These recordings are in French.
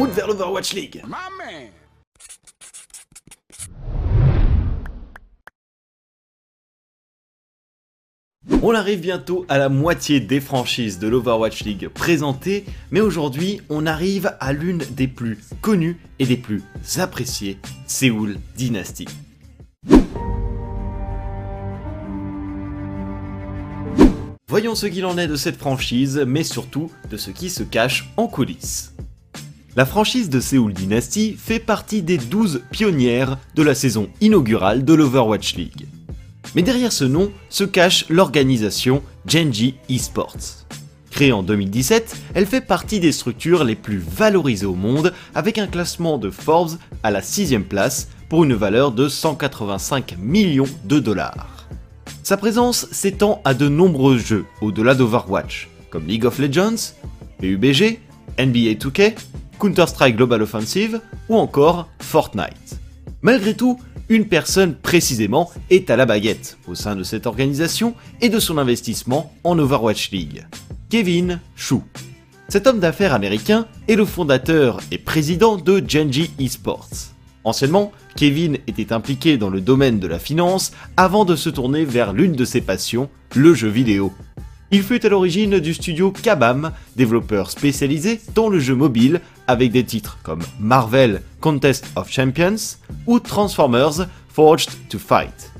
route vers l'Overwatch League On arrive bientôt à la moitié des franchises de l'Overwatch League présentées, mais aujourd'hui on arrive à l'une des plus connues et des plus appréciées, Seoul Dynasty. Voyons ce qu'il en est de cette franchise, mais surtout de ce qui se cache en coulisses. La franchise de Seoul Dynasty fait partie des 12 pionnières de la saison inaugurale de l'Overwatch League. Mais derrière ce nom se cache l'organisation Genji Esports. Créée en 2017, elle fait partie des structures les plus valorisées au monde avec un classement de Forbes à la 6 place pour une valeur de 185 millions de dollars. Sa présence s'étend à de nombreux jeux au-delà d'Overwatch, comme League of Legends, PUBG, NBA 2K, Counter-Strike Global Offensive ou encore Fortnite. Malgré tout, une personne précisément est à la baguette au sein de cette organisation et de son investissement en Overwatch League. Kevin Chou. Cet homme d'affaires américain est le fondateur et président de Genji Esports. Anciennement, Kevin était impliqué dans le domaine de la finance avant de se tourner vers l'une de ses passions, le jeu vidéo. Il fut à l'origine du studio Kabam, développeur spécialisé dans le jeu mobile avec des titres comme Marvel Contest of Champions ou Transformers Forged to Fight.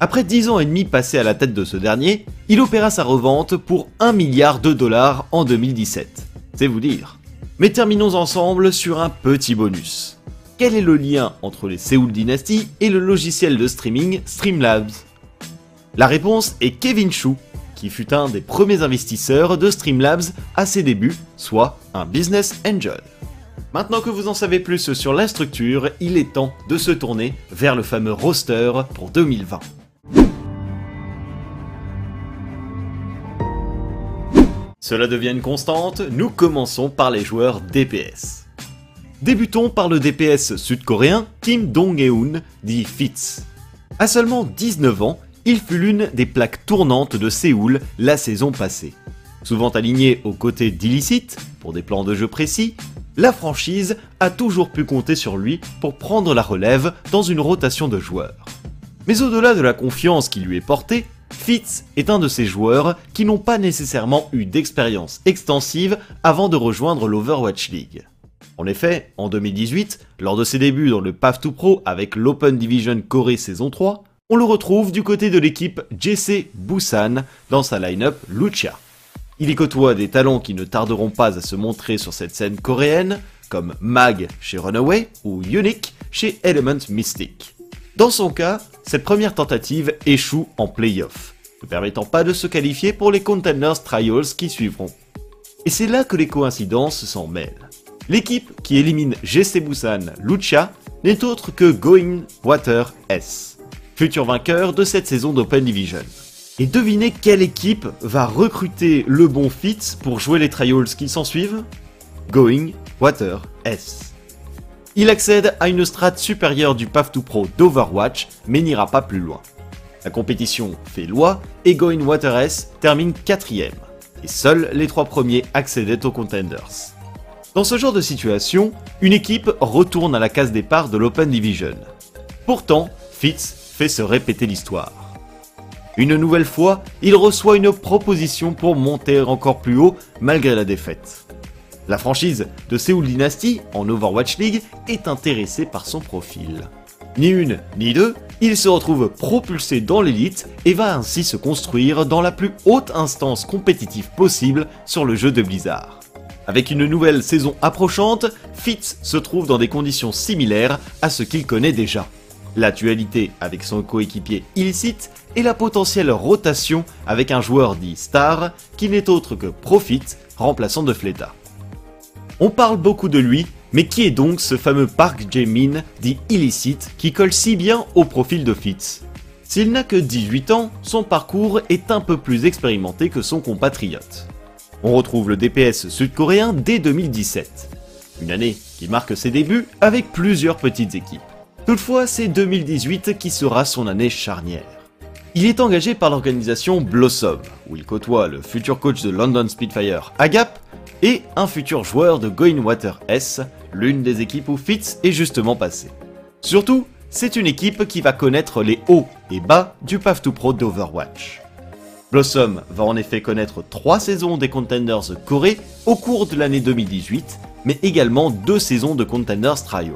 Après 10 ans et demi passés à la tête de ce dernier, il opéra sa revente pour 1 milliard de dollars en 2017. C'est vous dire. Mais terminons ensemble sur un petit bonus. Quel est le lien entre les Seoul Dynasty et le logiciel de streaming Streamlabs? La réponse est Kevin Chou, qui fut un des premiers investisseurs de Streamlabs à ses débuts, soit un business angel. Maintenant que vous en savez plus sur la structure, il est temps de se tourner vers le fameux roster pour 2020. Cela devient une constante, nous commençons par les joueurs DPS. Débutons par le DPS sud-coréen Kim Dong-eun, dit Fitz. À seulement 19 ans, il fut l'une des plaques tournantes de Séoul la saison passée. Souvent aligné aux côtés d'Illicite, pour des plans de jeu précis, la franchise a toujours pu compter sur lui pour prendre la relève dans une rotation de joueurs. Mais au-delà de la confiance qui lui est portée, Fitz est un de ces joueurs qui n'ont pas nécessairement eu d'expérience extensive avant de rejoindre l'Overwatch League. En effet, en 2018, lors de ses débuts dans le Path to Pro avec l'Open Division Corée saison 3, on le retrouve du côté de l'équipe JC Busan dans sa line-up Lucha. Il y côtoie des talents qui ne tarderont pas à se montrer sur cette scène coréenne, comme Mag chez Runaway ou Unique chez Element Mystic. Dans son cas, cette première tentative échoue en playoff, ne permettant pas de se qualifier pour les Contenders Trials qui suivront. Et c'est là que les coïncidences s'en mêlent. L'équipe qui élimine GC Busan Lucha n'est autre que Going Water S futur vainqueur de cette saison d'Open Division. Et devinez quelle équipe va recruter le bon Fitz pour jouer les trials qui s'ensuivent? Going Water S. Il accède à une strate supérieure du Path to Pro d'Overwatch, mais n'ira pas plus loin. La compétition fait loi et Going Water S termine quatrième, et seuls les trois premiers accédaient aux Contenders. Dans ce genre de situation, une équipe retourne à la case départ de l'Open Division. Pourtant, Fitz se répéter l'histoire. Une nouvelle fois, il reçoit une proposition pour monter encore plus haut malgré la défaite. La franchise de Seoul Dynasty en Overwatch League est intéressée par son profil. Ni une, ni deux, il se retrouve propulsé dans l'élite et va ainsi se construire dans la plus haute instance compétitive possible sur le jeu de Blizzard. Avec une nouvelle saison approchante, Fitz se trouve dans des conditions similaires à ce qu'il connaît déjà la dualité avec son coéquipier illicite et la potentielle rotation avec un joueur dit star qui n'est autre que Profit, remplaçant de Fleta. On parle beaucoup de lui, mais qui est donc ce fameux Park Jae-min dit illicite qui colle si bien au profil de Fitz? S'il n'a que 18 ans, son parcours est un peu plus expérimenté que son compatriote. On retrouve le DPS sud-coréen dès 2017, une année qui marque ses débuts avec plusieurs petites équipes. Toutefois, c'est 2018 qui sera son année charnière. Il est engagé par l'organisation Blossom, où il côtoie le futur coach de London Spitfire Agap et un futur joueur de Going Water S, l'une des équipes où Fitz est justement passé. Surtout, c'est une équipe qui va connaître les hauts et bas du Path to Pro d'Overwatch. Blossom va en effet connaître 3 saisons des Contenders Corée au cours de l'année 2018, mais également 2 saisons de Contenders Trials.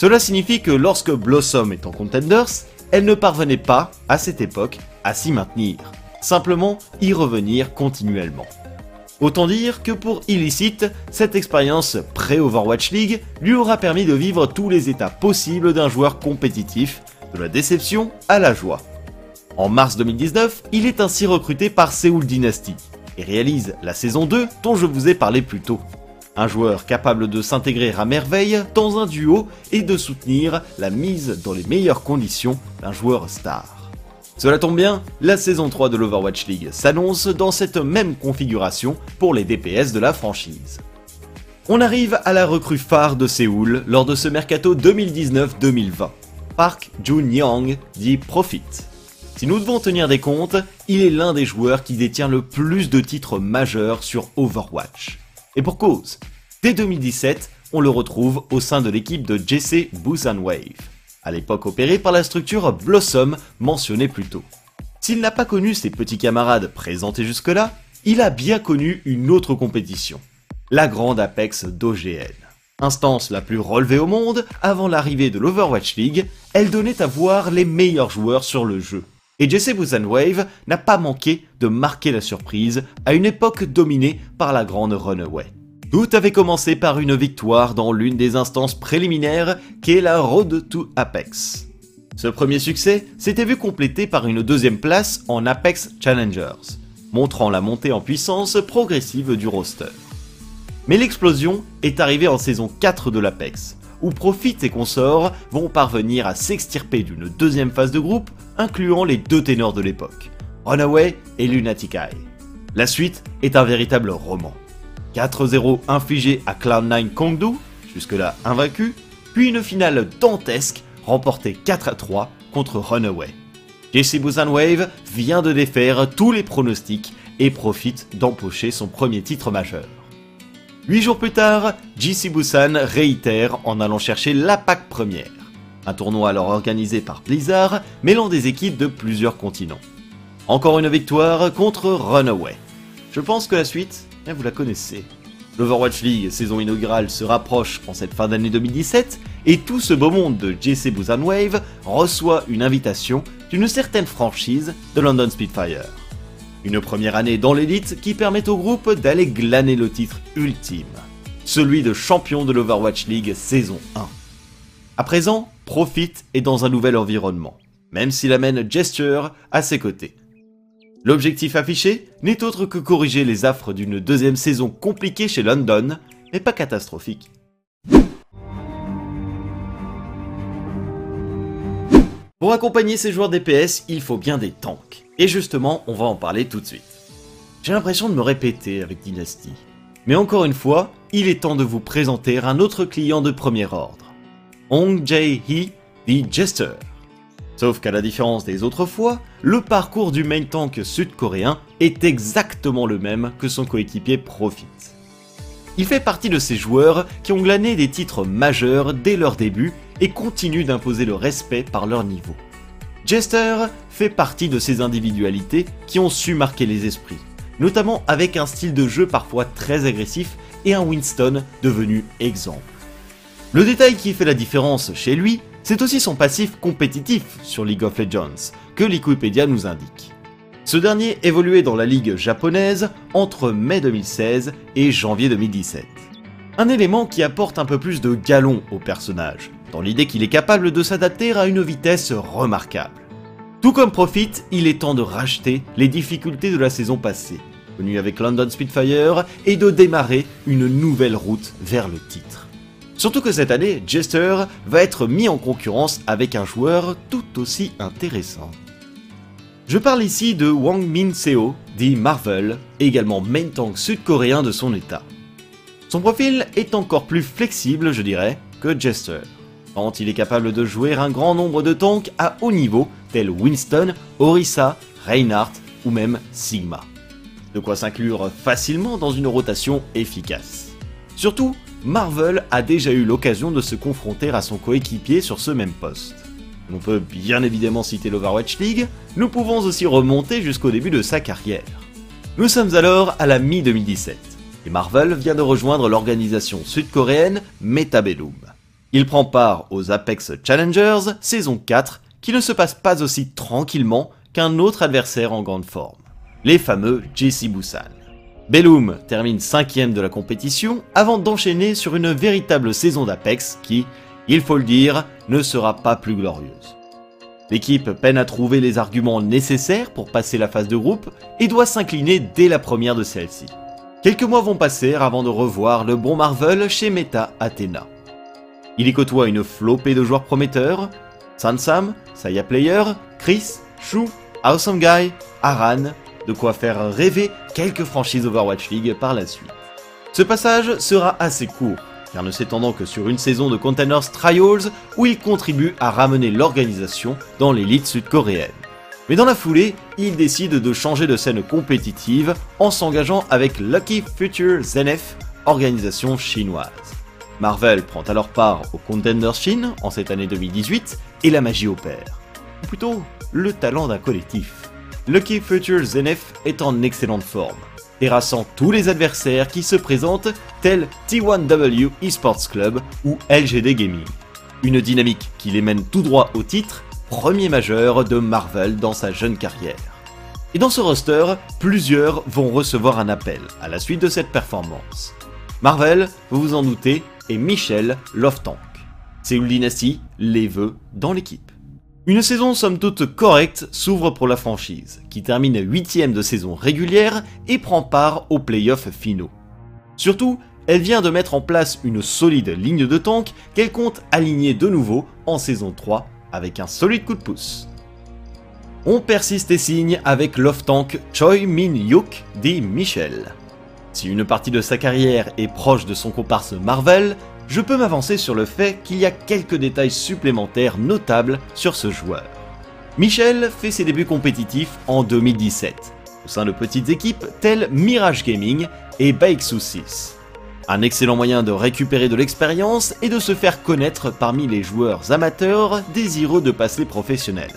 Cela signifie que lorsque Blossom est en Contenders, elle ne parvenait pas, à cette époque, à s'y maintenir, simplement y revenir continuellement. Autant dire que pour Illicit, cette expérience pré-Overwatch League lui aura permis de vivre tous les états possibles d'un joueur compétitif, de la déception à la joie. En mars 2019, il est ainsi recruté par Seoul Dynasty et réalise la saison 2 dont je vous ai parlé plus tôt. Un joueur capable de s'intégrer à merveille dans un duo et de soutenir la mise dans les meilleures conditions d'un joueur star. Cela tombe bien, la saison 3 de l'Overwatch League s'annonce dans cette même configuration pour les DPS de la franchise. On arrive à la recrue phare de Séoul lors de ce mercato 2019-2020. Park Jun-young dit Profit. Si nous devons tenir des comptes, il est l'un des joueurs qui détient le plus de titres majeurs sur Overwatch. Et pour cause, dès 2017, on le retrouve au sein de l'équipe de JC Busan Wave à l'époque opéré par la structure Blossom mentionnée plus tôt. S'il n'a pas connu ses petits camarades présentés jusque-là, il a bien connu une autre compétition, la grande Apex d'OGN. Instance la plus relevée au monde, avant l'arrivée de l'Overwatch League, elle donnait à voir les meilleurs joueurs sur le jeu. Et Jesse Wave n'a pas manqué de marquer la surprise à une époque dominée par la grande Runaway. Tout avait commencé par une victoire dans l'une des instances préliminaires qu'est la Road to Apex. Ce premier succès s'était vu complété par une deuxième place en Apex Challengers, montrant la montée en puissance progressive du roster. Mais l'explosion est arrivée en saison 4 de l'Apex, où Profit et consorts vont parvenir à s'extirper d'une deuxième phase de groupe, incluant les deux ténors de l'époque, Runaway et Lunatic. La suite est un véritable roman. 4-0 infligé à Cloud9 Kongdu, jusque-là invaincu, puis une finale dantesque remportée 4-3 contre Runaway. JC Busan Wave vient de défaire tous les pronostics et profite d'empocher son premier titre majeur. Huit jours plus tard, JC Busan réitère en allant chercher la PAC première, un tournoi alors organisé par Blizzard mêlant des équipes de plusieurs continents. Encore une victoire contre Runaway. Je pense que la suite vous la connaissez. L'Overwatch League saison inaugurale se rapproche en cette fin d'année 2017 et tout ce beau monde de JC Busan Wave reçoit une invitation d'une certaine franchise de London Spitfire. Une première année dans l'élite qui permet au groupe d'aller glaner le titre ultime, celui de champion de l'Overwatch League saison 1. À présent, Profit est dans un nouvel environnement, même s'il amène Gesture à ses côtés. L'objectif affiché n'est autre que corriger les affres d'une deuxième saison compliquée chez London, mais pas catastrophique. Pour accompagner ces joueurs DPS, il faut bien des tanks. Et justement, on va en parler tout de suite. J'ai l'impression de me répéter avec Dynasty. Mais encore une fois, il est temps de vous présenter un autre client de premier ordre. Hong Jae-hee, The Jester. Sauf qu'à la différence des autres fois, le parcours du main tank sud-coréen est exactement le même que son coéquipier Profit. Il fait partie de ces joueurs qui ont glané des titres majeurs dès leur début et continuent d'imposer le respect par leur niveau. Jester fait partie de ces individualités qui ont su marquer les esprits, notamment avec un style de jeu parfois très agressif et un Winston devenu exemple. Le détail qui fait la différence chez lui, c'est aussi son passif compétitif sur League of Legends, que Wikipédia nous indique. Ce dernier évoluait dans la ligue japonaise entre mai 2016 et janvier 2017. Un élément qui apporte un peu plus de galon au personnage, dans l'idée qu'il est capable de s'adapter à une vitesse remarquable. Tout comme Profit, il est temps de racheter les difficultés de la saison passée, venu avec London Spitfire, et de démarrer une nouvelle route vers le titre. Surtout que cette année, Jester va être mis en concurrence avec un joueur tout aussi intéressant. Je parle ici de Wang Min Seo, dit Marvel, également main tank sud-coréen de son état. Son profil est encore plus flexible, je dirais, que Jester, il est capable de jouer un grand nombre de tanks à haut niveau, tels Winston, Orisa, Reinhardt ou même Sigma. De quoi s'inclure facilement dans une rotation efficace. Surtout, Marvel a déjà eu l'occasion de se confronter à son coéquipier sur ce même poste. On peut bien évidemment citer l'Overwatch League, nous pouvons aussi remonter jusqu'au début de sa carrière. Nous sommes alors à la mi-2017, et Marvel vient de rejoindre l'organisation sud-coréenne Metabellum. Il prend part aux Apex Challengers saison 4, qui ne se passe pas aussi tranquillement qu'un autre adversaire en grande forme, les fameux JC Busan. Bellum termine cinquième de la compétition avant d'enchaîner sur une véritable saison d'Apex qui, il faut le dire, ne sera pas plus glorieuse. L'équipe peine à trouver les arguments nécessaires pour passer la phase de groupe et doit s'incliner dès la première de celle-ci. Quelques mois vont passer avant de revoir le bon Marvel chez Meta Athena. Il y côtoie une flopée de joueurs prometteurs, Sansam, Saya Player, Chris, Shu, Awesome Guy, Aran, de quoi faire rêver quelques franchises Overwatch League par la suite. Ce passage sera assez court, car ne s'étendant que sur une saison de Containers Trials où il contribue à ramener l'organisation dans l'élite sud-coréenne. Mais dans la foulée, il décide de changer de scène compétitive en s'engageant avec Lucky Future ZNF, organisation chinoise. Marvel prend alors part au Contenders Chine en cette année 2018 et la magie opère. Ou plutôt, le talent d'un collectif. Lucky Future ZNF est en excellente forme, terrassant tous les adversaires qui se présentent tels T1W Esports Club ou LGD Gaming. Une dynamique qui les mène tout droit au titre, premier majeur de Marvel dans sa jeune carrière. Et dans ce roster, plusieurs vont recevoir un appel à la suite de cette performance. Marvel, vous vous en doutez, et Michel Loftank. Seoul Dynasty les veut dans l'équipe. Une saison somme toute correcte s'ouvre pour la franchise, qui termine 8ème de saison régulière et prend part aux playoffs finaux. Surtout, elle vient de mettre en place une solide ligne de tank qu'elle compte aligner de nouveau en saison 3 avec un solide coup de pouce. On persiste et signe avec Love Tank Choi Min Yuk dit Michel. Si une partie de sa carrière est proche de son comparse Marvel, je peux m'avancer sur le fait qu'il y a quelques détails supplémentaires notables sur ce joueur. Michel fait ses débuts compétitifs en 2017, au sein de petites équipes telles Mirage Gaming et Baixu 6. Un excellent moyen de récupérer de l'expérience et de se faire connaître parmi les joueurs amateurs désireux de passer professionnel.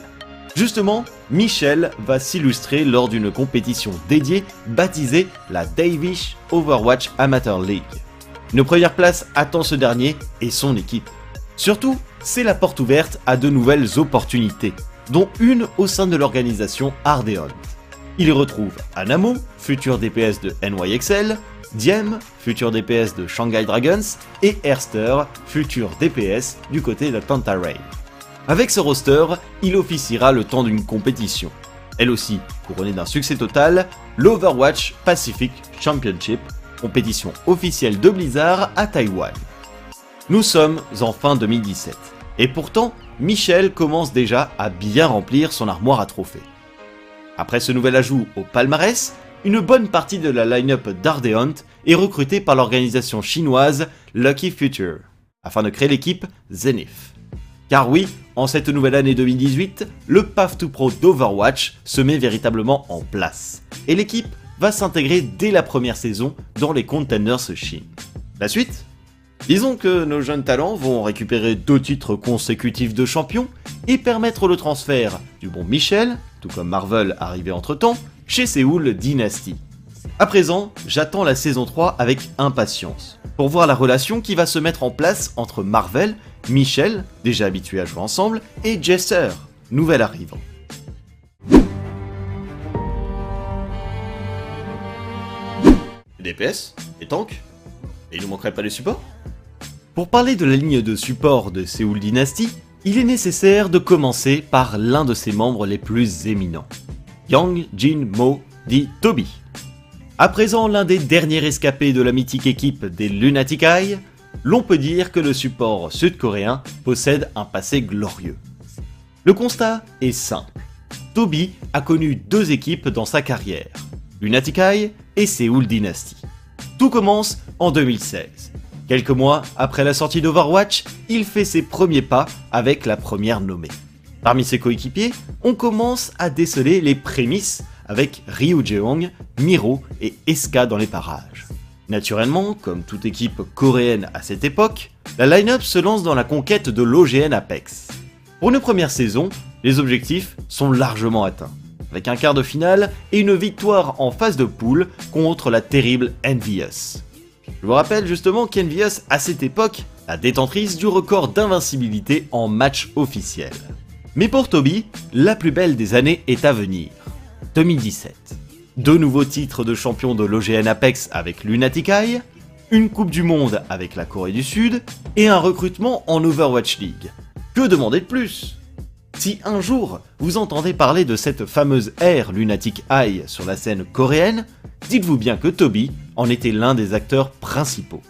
Justement, Michel va s'illustrer lors d'une compétition dédiée baptisée la Davish Overwatch Amateur League. Une première place attend ce dernier et son équipe. Surtout, c'est la porte ouverte à de nouvelles opportunités, dont une au sein de l'organisation Ardeon. Il y retrouve Anamo, futur DPS de NYXL, Diem, futur DPS de Shanghai Dragons, et Erster, futur DPS du côté de Rain. Avec ce roster, il officiera le temps d'une compétition. Elle aussi, couronnée d'un succès total, l'Overwatch Pacific Championship compétition officielle de Blizzard à Taïwan. Nous sommes en fin 2017, et pourtant, Michel commence déjà à bien remplir son armoire à trophées. Après ce nouvel ajout au palmarès, une bonne partie de la line-up d'Ardeont est recrutée par l'organisation chinoise Lucky Future, afin de créer l'équipe Zenith. Car oui, en cette nouvelle année 2018, le Path to Pro d'Overwatch se met véritablement en place, et l'équipe va s'intégrer dès la première saison dans les Contenders Chine. La suite? Disons que nos jeunes talents vont récupérer deux titres consécutifs de champion et permettre le transfert du bon Michel, tout comme Marvel arrivé entre temps, chez Seoul Dynasty. À présent, j'attends la saison 3 avec impatience, pour voir la relation qui va se mettre en place entre Marvel, Michel, déjà habitué à jouer ensemble, et Jester, nouvel arrivant. DPS, et tanks, et il ne manquerait pas les supports? Pour parler de la ligne de support de Seoul Dynasty, il est nécessaire de commencer par l'un de ses membres les plus éminents, Yang Jin Mo dit Toby. À présent l'un des derniers rescapés de la mythique équipe des Lunatic Eye, l'on peut dire que le support sud-coréen possède un passé glorieux. Le constat est simple. Toby a connu deux équipes dans sa carrière, Lunatic Eye et Seoul Dynasty. Tout commence en 2016. Quelques mois après la sortie d'Overwatch, il fait ses premiers pas avec la première nommée. Parmi ses coéquipiers, on commence à déceler les prémices avec Ryu Jeong, Miro et Eska dans les parages. Naturellement, comme toute équipe coréenne à cette époque, la line-up se lance dans la conquête de l'OGN Apex. Pour une première saison, les objectifs sont largement atteints, avec un quart de finale et une victoire en phase de poule contre la terrible Envious. Je vous rappelle justement qu'Envious, à cette époque, la détentrice du record d'invincibilité en match officiel. Mais pour Toby, la plus belle des années est à venir. 2017. Deux nouveaux titres de champion de l'OGN Apex avec Lunatic Eye, une Coupe du Monde avec la Corée du Sud et un recrutement en Overwatch League. Que demander de plus? Si un jour vous entendez parler de cette fameuse ère Lunatic Eye sur la scène coréenne, dites-vous bien que Toby en était l'un des acteurs principaux.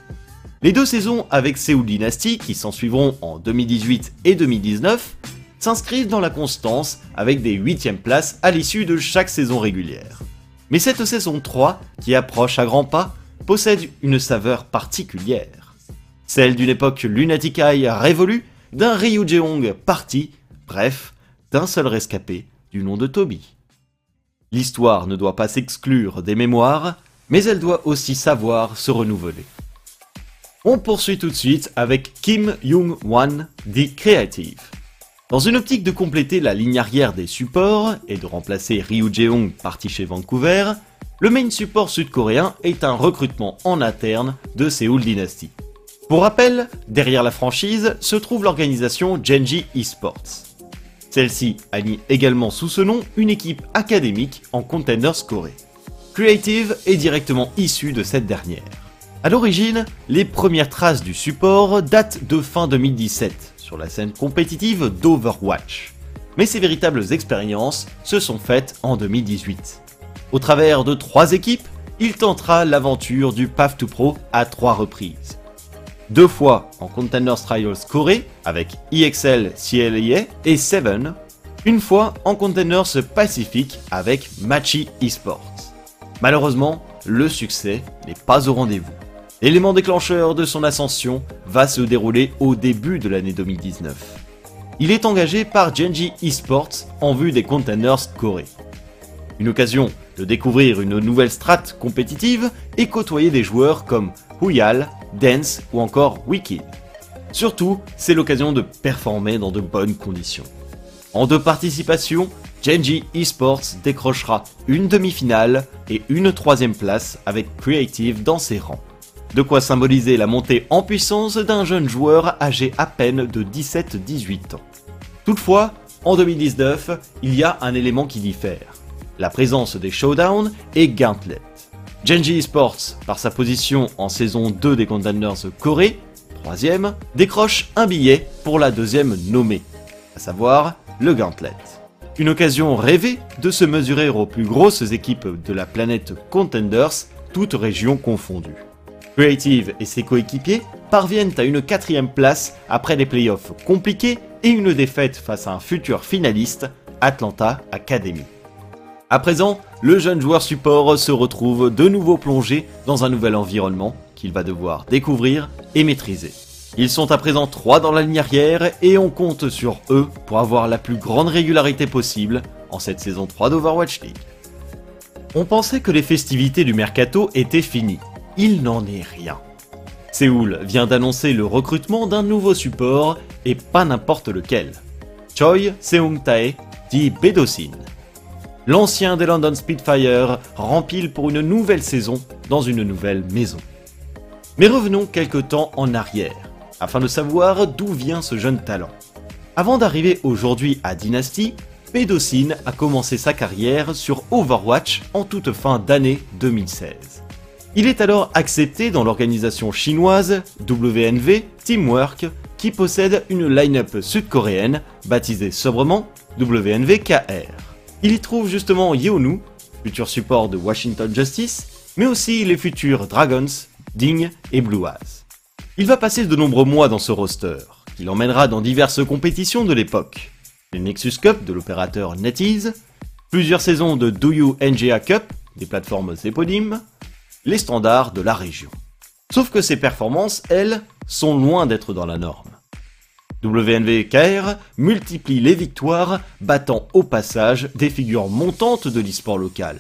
Les deux saisons avec Seoul Dynasty, qui s'en suivront en 2018 et 2019, s'inscrivent dans la constance avec des 8 places à l'issue de chaque saison régulière. Mais cette saison 3, qui approche à grands pas, possède une saveur particulière. Celle d'une époque Lunatic Eye révolue, d'un Ryu Jeong parti, bref, d'un seul rescapé du nom de Toby. L'histoire ne doit pas s'exclure des mémoires, mais elle doit aussi savoir se renouveler. On poursuit tout de suite avec Kim Young-wan, dit Creative. Dans une optique de compléter la ligne arrière des supports et de remplacer Ryu Jeong parti chez Vancouver, le main support sud-coréen est un recrutement en interne de Seoul Dynasty. Pour rappel, derrière la franchise se trouve l'organisation Genji Esports. Celle-ci allie également sous ce nom une équipe académique en Contenders Corée. Creative est directement issu de cette dernière. A l'origine, les premières traces du support datent de fin 2017 la scène compétitive d'Overwatch. Mais ces véritables expériences se sont faites en 2018. Au travers de trois équipes, il tentera l'aventure du Path to Pro à trois reprises. Deux fois en Contenders Trials Corée avec EXL CLIA et Seven, une fois en Contenders Pacific avec Machi Esports. Malheureusement, le succès n'est pas au rendez-vous. L'élément déclencheur de son ascension va se dérouler au début de l'année 2019. Il est engagé par Genji Esports en vue des Contenders Corée. Une occasion de découvrir une nouvelle strate compétitive et côtoyer des joueurs comme Huyal, Dance ou encore Wicked. Surtout, c'est l'occasion de performer dans de bonnes conditions. En deux participations, Genji Esports décrochera une demi-finale et une troisième place avec Creative dans ses rangs. De quoi symboliser la montée en puissance d'un jeune joueur âgé à peine de 17-18 ans. Toutefois, en 2019, il y a un élément qui diffère. La présence des showdowns et Gauntlet. Genji Esports, par sa position en saison 2 des Contenders Corée, troisième, décroche un billet pour la deuxième nommée, à savoir le Gauntlet. Une occasion rêvée de se mesurer aux plus grosses équipes de la planète Contenders, toutes régions confondues. Creative et ses coéquipiers parviennent à une quatrième place après des playoffs compliqués et une défaite face à un futur finaliste, Atlanta Academy. À présent, le jeune joueur support se retrouve de nouveau plongé dans un nouvel environnement qu'il va devoir découvrir et maîtriser. Ils sont à présent trois dans la ligne arrière et on compte sur eux pour avoir la plus grande régularité possible en cette saison 3 d'Overwatch League. On pensait que les festivités du mercato étaient finies il n'en est rien. Séoul vient d'annoncer le recrutement d'un nouveau support, et pas n'importe lequel. Choi Seung-tae, dit Bedosin. L'ancien des London Spitfire rempile pour une nouvelle saison dans une nouvelle maison. Mais revenons quelque temps en arrière, afin de savoir d'où vient ce jeune talent. Avant d'arriver aujourd'hui à Dynasty, Bedosin a commencé sa carrière sur Overwatch en toute fin d'année 2016. Il est alors accepté dans l'organisation chinoise WNV Teamwork qui possède une line-up sud-coréenne baptisée sobrement WNVKR. Il y trouve justement Yeonu, futur support de Washington Justice, mais aussi les futurs Dragons, Ding et Blue Il va passer de nombreux mois dans ce roster, qui l'emmènera dans diverses compétitions de l'époque. Les Nexus Cup de l'opérateur NetEase, plusieurs saisons de You NGA Cup, des plateformes éponymes, les standards de la région. Sauf que ces performances, elles, sont loin d'être dans la norme. WNVKR multiplie les victoires, battant au passage des figures montantes de l'e-sport local.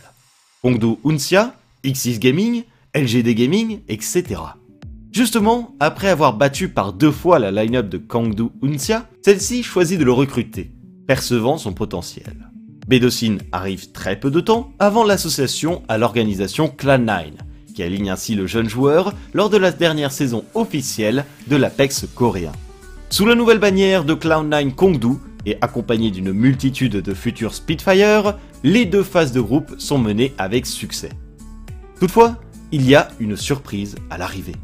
Hongdo Uncia, Xis Gaming LGD Gaming, etc. Justement, après avoir battu par deux fois la line-up de Kangdu Uncia, celle-ci choisit de le recruter, percevant son potentiel. Bedocin arrive très peu de temps avant l'association à l'organisation Clan9, qui aligne ainsi le jeune joueur lors de la dernière saison officielle de l'Apex coréen. Sous la nouvelle bannière de Cloud9 Kongdu, et accompagné d'une multitude de futurs Spitfire, les deux phases de groupe sont menées avec succès. Toutefois, il y a une surprise à l'arrivée.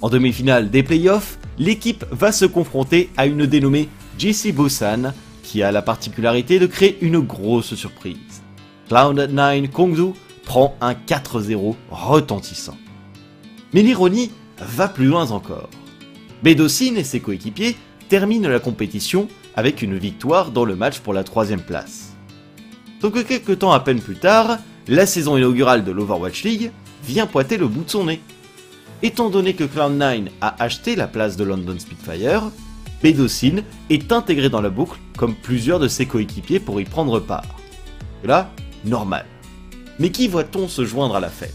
En demi-finale des playoffs, l'équipe va se confronter à une dénommée JC Busan, qui a la particularité de créer une grosse surprise. Cloud9 Kongdu prend un 4-0 retentissant. Mais l'ironie va plus loin encore. Bedocin et ses coéquipiers terminent la compétition avec une victoire dans le match pour la troisième place. Que quelques temps à peine plus tard, la saison inaugurale de l'Overwatch League vient pointer le bout de son nez. Étant donné que Cloud9 a acheté la place de London Spitfire, Bedocin est intégré dans la boucle comme plusieurs de ses coéquipiers pour y prendre part. Et là, normal. Mais qui voit-on se joindre à la fête?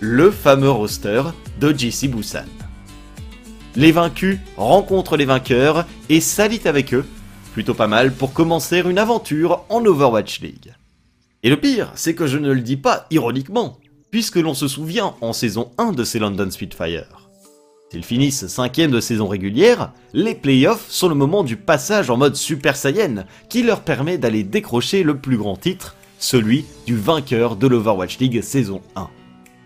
Le fameux roster de JC Busan. Les vaincus rencontrent les vainqueurs et s'allient avec eux, plutôt pas mal pour commencer une aventure en Overwatch League. Et le pire, c'est que je ne le dis pas ironiquement, puisque l'on se souvient en saison 1 de ces London Spitfire. S'ils finissent 5 de saison régulière, les playoffs sont le moment du passage en mode Super Saiyan qui leur permet d'aller décrocher le plus grand titre, celui du vainqueur de l'Overwatch League saison 1.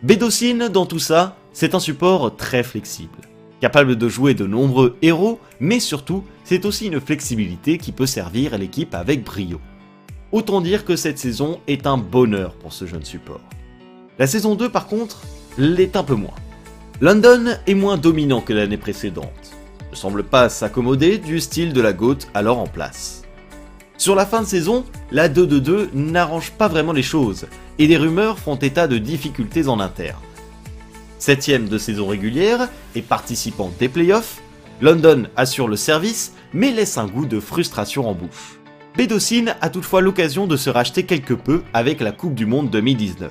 Bedocin, dans tout ça, c'est un support très flexible. Capable de jouer de nombreux héros, mais surtout, c'est aussi une flexibilité qui peut servir l'équipe avec brio. Autant dire que cette saison est un bonheur pour ce jeune support. La saison 2 par contre, l'est un peu moins. London est moins dominant que l'année précédente, ne semble pas s'accommoder du style de la GOAT alors en place. Sur la fin de saison, la 2-2-2 n'arrange pas vraiment les choses, et des rumeurs font état de difficultés en interne. Septième de saison régulière et participant des playoffs, London assure le service mais laisse un goût de frustration en bouche. Bedocin a toutefois l'occasion de se racheter quelque peu avec la Coupe du Monde 2019.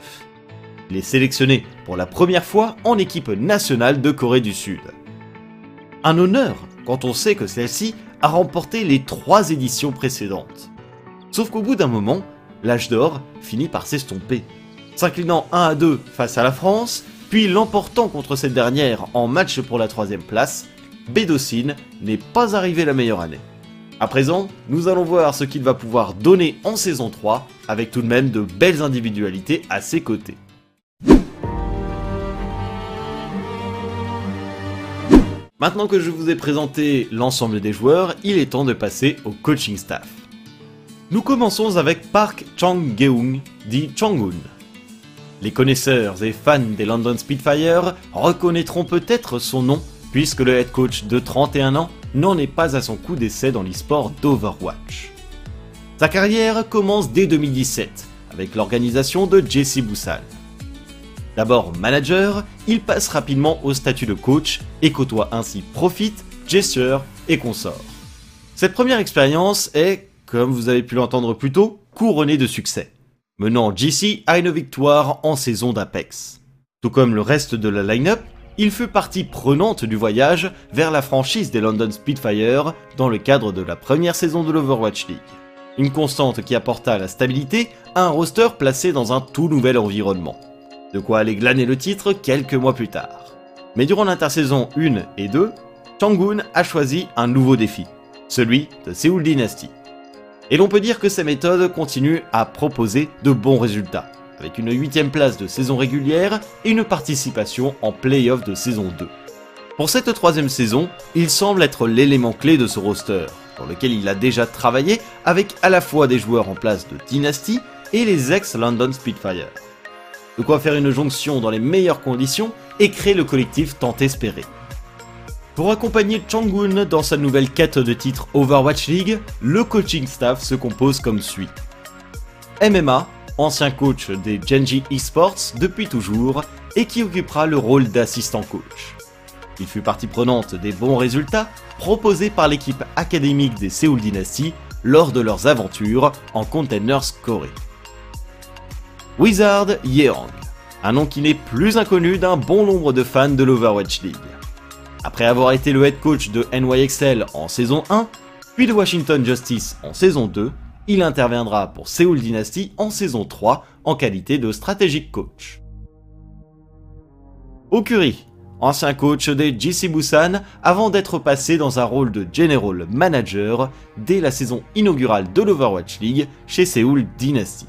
Il est sélectionné pour la première fois en équipe nationale de Corée du Sud. Un honneur quand on sait que celle-ci a remporté les trois éditions précédentes. Sauf qu'au bout d'un moment, l'âge d'or finit par s'estomper. S'inclinant 1 à 2 face à la France, puis l'emportant contre cette dernière en match pour la troisième place, Bédocine n'est pas arrivé la meilleure année. À présent, nous allons voir ce qu'il va pouvoir donner en saison 3, avec tout de même de belles individualités à ses côtés. Maintenant que je vous ai présenté l'ensemble des joueurs, il est temps de passer au coaching staff. Nous commençons avec Park Chang-geung, dit Changun. Les connaisseurs et fans des London Spitfire reconnaîtront peut-être son nom, puisque le head coach de 31 ans n'en est pas à son coup d'essai dans l'e-sport d'Overwatch. Sa carrière commence dès 2017, avec l'organisation de Jesse Boussal. D'abord manager, il passe rapidement au statut de coach et côtoie ainsi Profit, Gesture et consorts. Cette première expérience est, comme vous avez pu l'entendre plus tôt, couronnée de succès menant GC à une victoire en saison d'Apex. Tout comme le reste de la line-up, il fut partie prenante du voyage vers la franchise des London Spitfire dans le cadre de la première saison de l'Overwatch League. Une constante qui apporta la stabilité à un roster placé dans un tout nouvel environnement. De quoi aller glaner le titre quelques mois plus tard. Mais durant l'intersaison 1 et 2, Changun a choisi un nouveau défi, celui de Seoul Dynasty. Et l'on peut dire que ces méthodes continuent à proposer de bons résultats, avec une 8 place de saison régulière et une participation en playoff de saison 2. Pour cette troisième saison, il semble être l'élément clé de ce roster, dans lequel il a déjà travaillé avec à la fois des joueurs en place de Dynasty et les ex-London Spitfire. De quoi faire une jonction dans les meilleures conditions et créer le collectif tant espéré. Pour accompagner Changun dans sa nouvelle quête de titre Overwatch League, le coaching staff se compose comme suit. MMA, ancien coach des Genji Esports depuis toujours, et qui occupera le rôle d'assistant coach. Il fut partie prenante des bons résultats proposés par l'équipe académique des Seoul Dynasty lors de leurs aventures en Containers Corée. Wizard Yeong, un nom qui n'est plus inconnu d'un bon nombre de fans de l'Overwatch League. Après avoir été le head coach de NYXL en saison 1, puis de Washington Justice en saison 2, il interviendra pour Seoul Dynasty en saison 3 en qualité de strategic coach. Okuri, ancien coach des GC Busan avant d'être passé dans un rôle de general manager dès la saison inaugurale de l'Overwatch League chez Seoul Dynasty.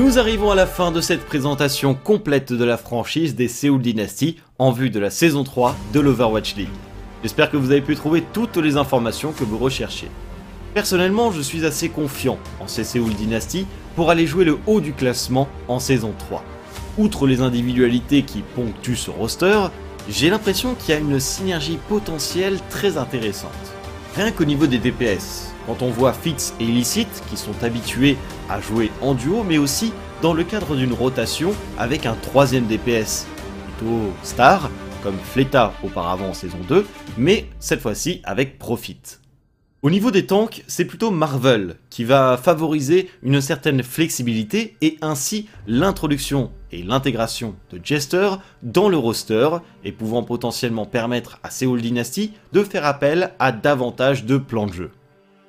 Nous arrivons à la fin de cette présentation complète de la franchise des Seoul Dynasty en vue de la saison 3 de l'Overwatch League. J'espère que vous avez pu trouver toutes les informations que vous recherchiez. Personnellement, je suis assez confiant en ces Seoul Dynasty pour aller jouer le haut du classement en saison 3. Outre les individualités qui ponctuent ce roster, j'ai l'impression qu'il y a une synergie potentielle très intéressante. Rien qu'au niveau des DPS, quand on voit Fitz et Illicit qui sont habitués à jouer en duo, mais aussi dans le cadre d'une rotation avec un troisième DPS, plutôt star, comme Fleta auparavant en saison 2, mais cette fois-ci avec Profit. Au niveau des tanks, c'est plutôt Marvel qui va favoriser une certaine flexibilité et ainsi l'introduction et l'intégration de Jester dans le roster et pouvant potentiellement permettre à Seoul Dynasty de faire appel à davantage de plans de jeu.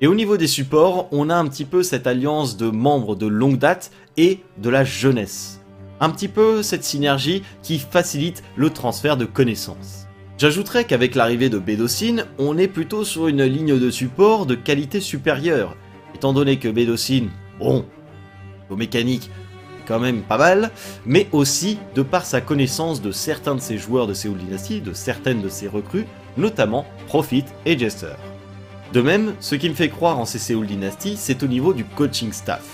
Et au niveau des supports, on a un petit peu cette alliance de membres de longue date et de la jeunesse. Un petit peu cette synergie qui facilite le transfert de connaissances. J'ajouterais qu'avec l'arrivée de Bédocine, on est plutôt sur une ligne de support de qualité supérieure, étant donné que Bédocine, bon, au mécanique, quand même pas mal, mais aussi de par sa connaissance de certains de ses joueurs de Seoul Dynasty, de certaines de ses recrues, notamment Profit et Jester. De même, ce qui me fait croire en ces Seoul Dynasty, c'est au niveau du coaching staff.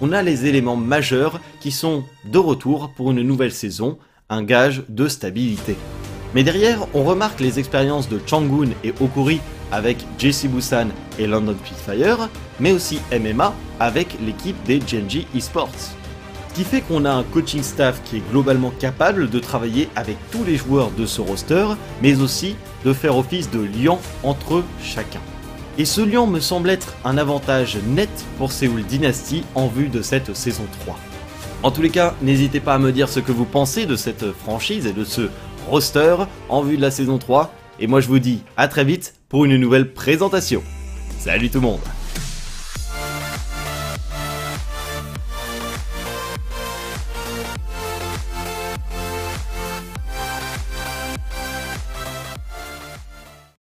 On a les éléments majeurs qui sont de retour pour une nouvelle saison, un gage de stabilité. Mais derrière, on remarque les expériences de Changun et Okuri avec JC Busan et London Spitfire, mais aussi MMA avec l'équipe des Genji Esports. Ce qui fait qu'on a un coaching staff qui est globalement capable de travailler avec tous les joueurs de ce roster, mais aussi de faire office de lien entre chacun. Et ce lien me semble être un avantage net pour Seoul Dynasty en vue de cette saison 3. En tous les cas, n'hésitez pas à me dire ce que vous pensez de cette franchise et de ce roster en vue de la saison 3. Et moi je vous dis à très vite pour une nouvelle présentation. Salut tout le monde